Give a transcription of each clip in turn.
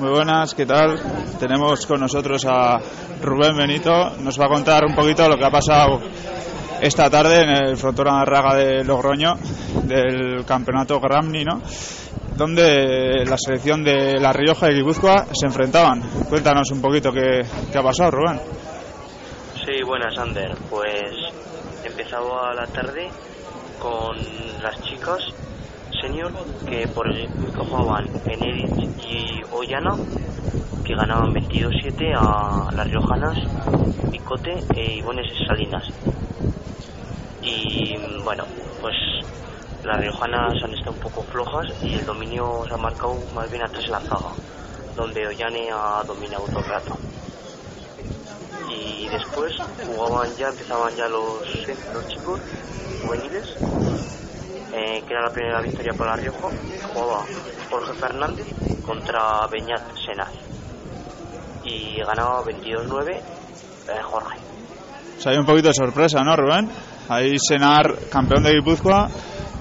Muy buenas, ¿qué tal? Tenemos con nosotros a Rubén Benito. Nos va a contar un poquito lo que ha pasado esta tarde en el Frontón Raga de Logroño del campeonato Gramni, ¿no? Donde la selección de La Rioja y Guipúzcoa se enfrentaban. Cuéntanos un poquito qué, qué ha pasado, Rubén. Sí, buenas, Ander. Pues empezaba la tarde con las chicas senior que por que jugaban Enedit y Ollana que ganaban 22-7 a las riojanas Picote e Ibones Salinas. Y bueno pues las riojanas han estado un poco flojas y el dominio se ha marcado más bien a tres la zaga donde Ollane ha dominado todo el rato. Y después jugaban ya empezaban ya los, los chicos juveniles eh, que era la primera victoria para La Rioja, jugaba Jorge Fernández contra Beñat Senaz y ganaba 22-9 eh, Jorge. O sea, hay un poquito de sorpresa, ¿no, Rubén? Ahí Senar, campeón de Guipúzcoa,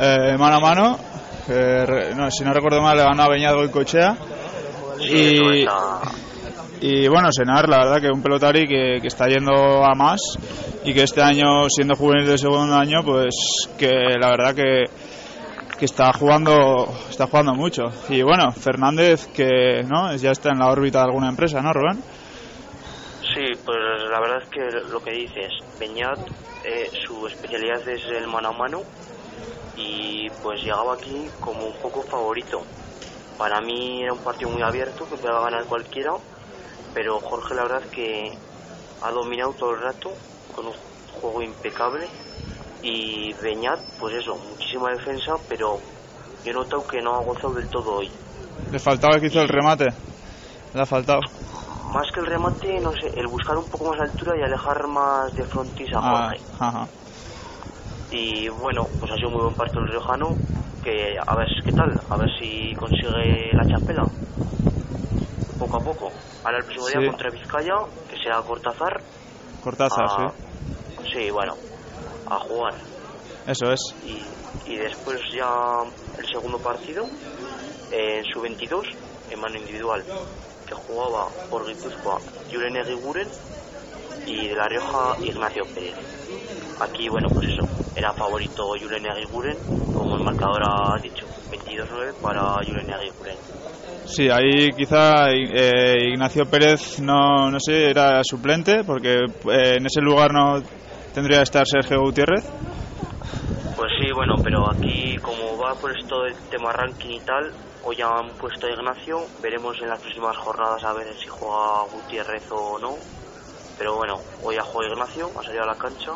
eh, mano a mano. No, si no recuerdo mal, le ganó a Beñat Goicochea. Sí, y, y bueno, Senar, la verdad que un pelotari que, está yendo a más y que este año, siendo juvenil de segundo año, pues que la verdad que, está jugando está jugando mucho. Y bueno, Fernández que no ya está en la órbita de alguna empresa, ¿no, Rubén? Sí, pues la verdad es que lo que dices, Beñat, eh, su especialidad es el mano a mano y pues llegaba aquí como un poco favorito. Para mí era un partido muy abierto que podía ganar cualquiera, pero Jorge la verdad que ha dominado todo el rato con un juego impecable y Beñat, pues eso, muchísima defensa, pero yo he notado que no ha gozado del todo hoy. Le faltaba que hizo el remate. Le ha faltado. Más que el remate, no sé, el buscar un poco más altura y alejar más de frontis a Ah, Jorge. ajá. Y bueno, pues ha sido muy buen partido el riojano, que a ver qué tal, a ver si consigue la chapela. Poco a poco. Ahora el próximo Sí. día contra Vizcaya, que será Cortázar. Cortázar, a- sí. Sí, bueno, a jugar. Eso es. Y, y después ya el segundo partido, eh, en su 22, en mano individual, que jugaba por Guipúzcoa Julen Eguiguren y de La Rioja Ignacio Pérez. Aquí, bueno, pues eso, era favorito Julen Eguiguren, como el marcador ha dicho, 22-9 para Julen Eguiguren. Sí, ahí quizá eh, Ignacio Pérez no, no sé, era suplente porque eh, en ese lugar no tendría que estar Sergio Gutiérrez. Pues sí, bueno, pero aquí como va por esto del tema ranking y tal, hoy ya han puesto a Ignacio, veremos en las próximas jornadas a ver si juega Gutiérrez o no. Pero bueno, hoy ha jugado Ignacio, ha salido a la cancha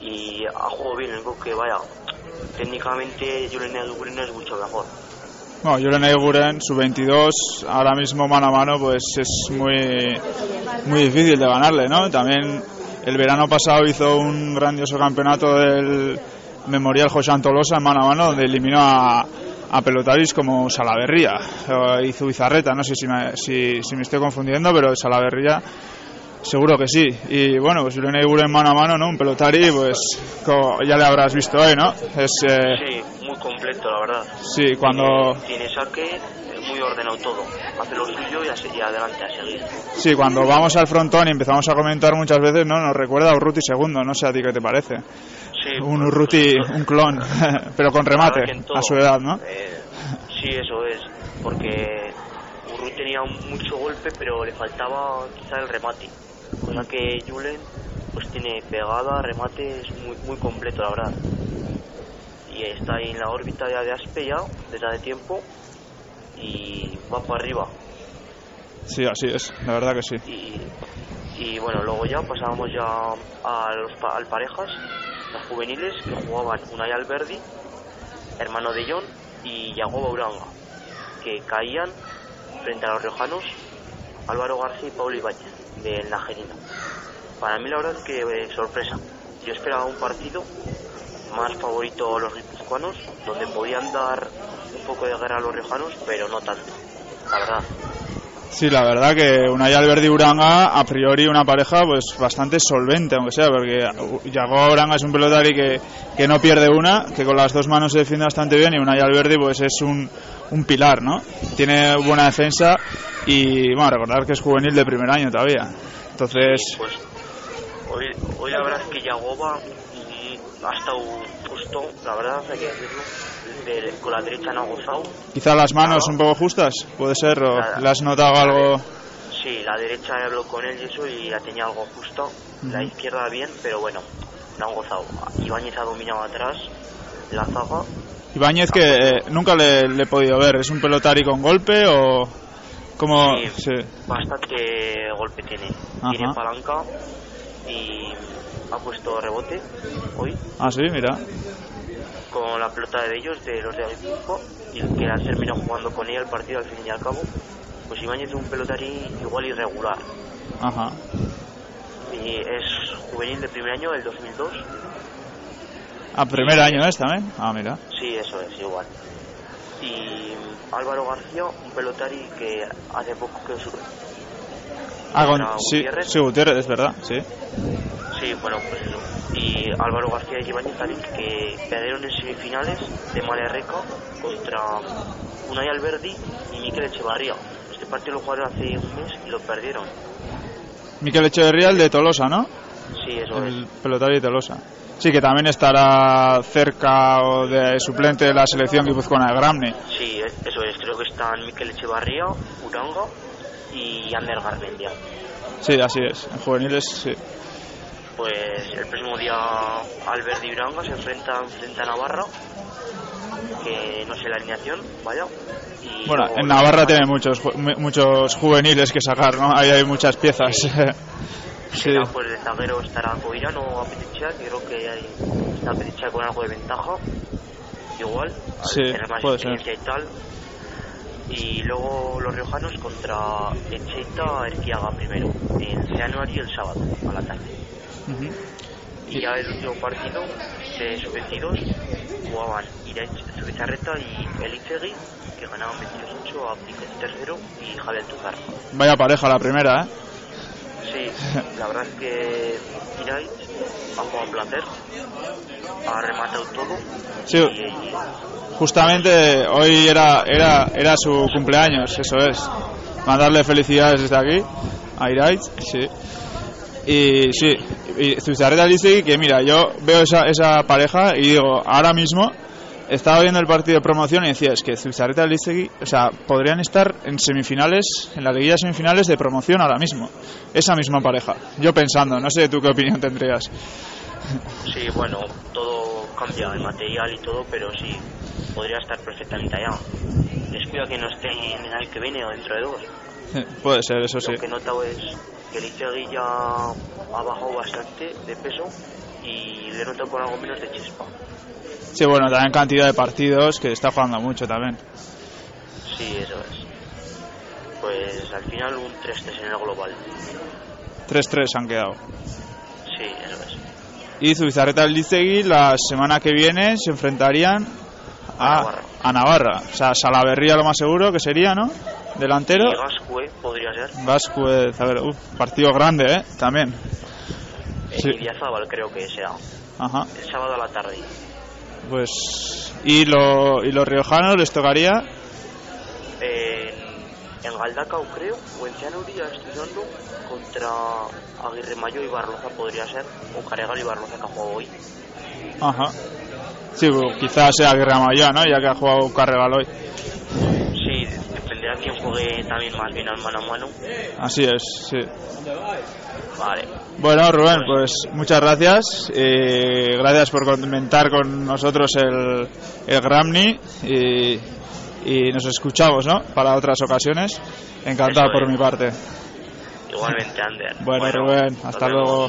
y ha jugado bien, único que vaya, técnicamente Julen Eguiguren es mucho mejor. Bueno, Julen Eguren, su 22, ahora mismo mano a mano, pues es muy, muy difícil de ganarle, ¿no? También el verano pasado hizo un grandioso campeonato del Memorial José Antolosa en mano a mano, donde eliminó a, a pelotaris como Salaverría, o hizo Bizarreta, no sé si me, si, si me estoy confundiendo, pero Salaverría seguro que sí. Y bueno, pues Julen Eguren mano a mano, ¿no? Un pelotari, pues ya le habrás visto hoy, ¿no? Es, eh, Sí, muy completo, la verdad. sí, cuando... Tiene, tiene saque, es muy ordenado todo. Hace lo suyo y, a se- y adelante a seguir. Sí, cuando vamos al frontón y empezamos a comentar muchas veces, no, nos recuerda a Urruti segundo, no sé a ti qué te parece. Sí, Un pues, Urruti, pues, un clon, pero con remate, todo. a su edad, ¿no? Eh, sí, eso es, porque Urruti tenía mucho golpe, pero le faltaba quizá el remate. Cosa que Julen pues tiene pegada, remate, es muy, muy completo, la verdad. Y está ahí en la órbita ya de Aspe ya, desde hace tiempo, y va para arriba. Sí, así es, la verdad que sí. Y, y bueno, luego ya pasábamos ya a los al parejas, las juveniles, que jugaban Unai Alberdi, hermano de John, y Yagoba Uranga, que caían frente a los riojanos, Álvaro García y Pablo Ibáñez, del Najerino. Para mí la verdad es que eh, sorpresa. Yo esperaba un partido más favorito a los guipuzcoanos, donde podían dar un poco de guerra a los riojanos, pero no tanto, la verdad. Sí, la verdad que Unai Alberdi Uranga, a priori una pareja pues bastante solvente, aunque sea, porque Yago Uranga es un pelotari que, que no pierde una, que con las dos manos se defiende bastante bien y Unai Alberdi pues es un, un pilar, ¿no? Tiene buena defensa y, bueno, recordar que es juvenil de primer año todavía. Entonces... Sí, pues hoy, hoy la verdad es que Yagoba ha estado justo, la verdad hay que decirlo, de- con la derecha no ha gozado. Quizá las manos un poco justas, puede ser, o Nada. le has notado algo... Sí, la derecha habló con él y eso y la tenía algo justo. La izquierda bien, pero bueno, no han gozado. Ibáñez ha dominado atrás la zaga. Ibáñez que eh, nunca le, le he podido ver, ¿es un pelotari con golpe o...? Como... Sí, Sí. bastante golpe tiene. Ajá. Tiene palanca y ha puesto rebote hoy Ah, sí, mira. con la pelota de ellos, de los de Guipúzcoa, y que ha terminado jugando con ella el partido al fin y al cabo. Pues Ibáñez es un pelotari igual irregular. Ajá. Y es juvenil de primer año, del 2002. A primer año es también. Ah, mira. Sí, eso es, igual. Y Álvaro García, un pelotari que hace poco que su... Ah, con... Sí, Gutiérrez. sí, Gutiérrez, es verdad, sí. Sí, bueno, pues eso. Y Álvaro García y Ibáñez también que perdieron en semifinales de Malerreca contra Unai Alberdi y Miquel Echevarría. Este partido lo jugaron hace un mes y lo perdieron. Miquel Echeverría, el de Tolosa, ¿no? Sí, eso El es. pelotari de Tolosa. Sí, que también estará cerca o de suplente de la selección guipuzcoana de Gramne. Sí, es- eso es. Creo que están Miquel Echevarría, Uranga y Ander Garmendia. Sí, así es. En juveniles, sí. Pues el próximo día Alberdi y Uranga se enfrentan frente a Navarra, que no sé la alineación, vaya. Y Bueno, en Navarra tiene muchos muchos juveniles que sacar, ¿no? Ahí hay muchas piezas. Sí. Será, pues de zaguero estará Coirano o Apeticha, que creo que hay, está Apeticha con algo de ventaja, igual, al Sí, tener más puede ser. experiencia y tal. Y luego los riojanos contra Echeita Erquiaga primero, en January el sábado, a la tarde. Ujú. Y ya el último partido de sub-22 jugaban Zubizarreta y Elizegui, que ganaban 22-8 a Piquet tercero y Javier Tuzar. Vaya pareja la primera, ¿eh? Sí, la verdad es que Iraich ha jugado un placer, ha rematado todo Sí, y, justamente hoy era, era, era su cumpleaños, eso es. Mandarle felicidades desde aquí a Iraiz, sí. Y sí, y Zubizarreta Liztegui, que mira, yo veo esa, esa pareja y digo, ahora mismo estaba viendo el partido de promoción y decía, es que Zubizarreta y Liztegui, o sea, podrían estar en semifinales, en la liguilla de semifinales de promoción ahora mismo. Esa misma pareja. Yo pensando, no sé tú qué opinión tendrías. sí, bueno, todo cambia, el material y todo, pero sí, podría estar perfectamente allá. Descuida que no esté en el año que viene o dentro de dos. Puede ser, eso sí. Lo que he notado es que Elizegui ya ha bajado bastante de peso y le he notado con algo menos de chispa. Sí, bueno, también cantidad de partidos que está jugando mucho también. Sí, eso es. Pues al final un 3-3 en el global. 3-3 han quedado. Sí, eso es. Y Zubizarreta y Liztegui la semana que viene se enfrentarían A a, Navarra. a Navarra. O sea, Salaverría lo más seguro que sería, ¿no? Delantero. Y Gascue podría ser. Vascuez, a ver, uf, partido grande, ¿eh? También. En Sí. Creo que sea. Ajá. El sábado a la tarde. Pues. Y, lo, y los riojanos les tocaría. En, en Galdacao creo, o en estoy dando, contra Aguirre Mayo y Barloza podría ser. O Caregal y Barloza que ha jugado hoy. Ajá. Sí, pues, quizás sea Guerra Maya, ¿no? Ya que ha jugado Carregal hoy. Quién juegue también más bien al mano a mano. Así es, sí. Vale. Bueno, Rubén, pues muchas gracias. Eh, gracias por comentar con nosotros el, el Gramny y, y nos escuchamos, ¿no? Para otras ocasiones. Encantado por mi parte. Igualmente, Ander. Bueno, Rubén, hasta luego.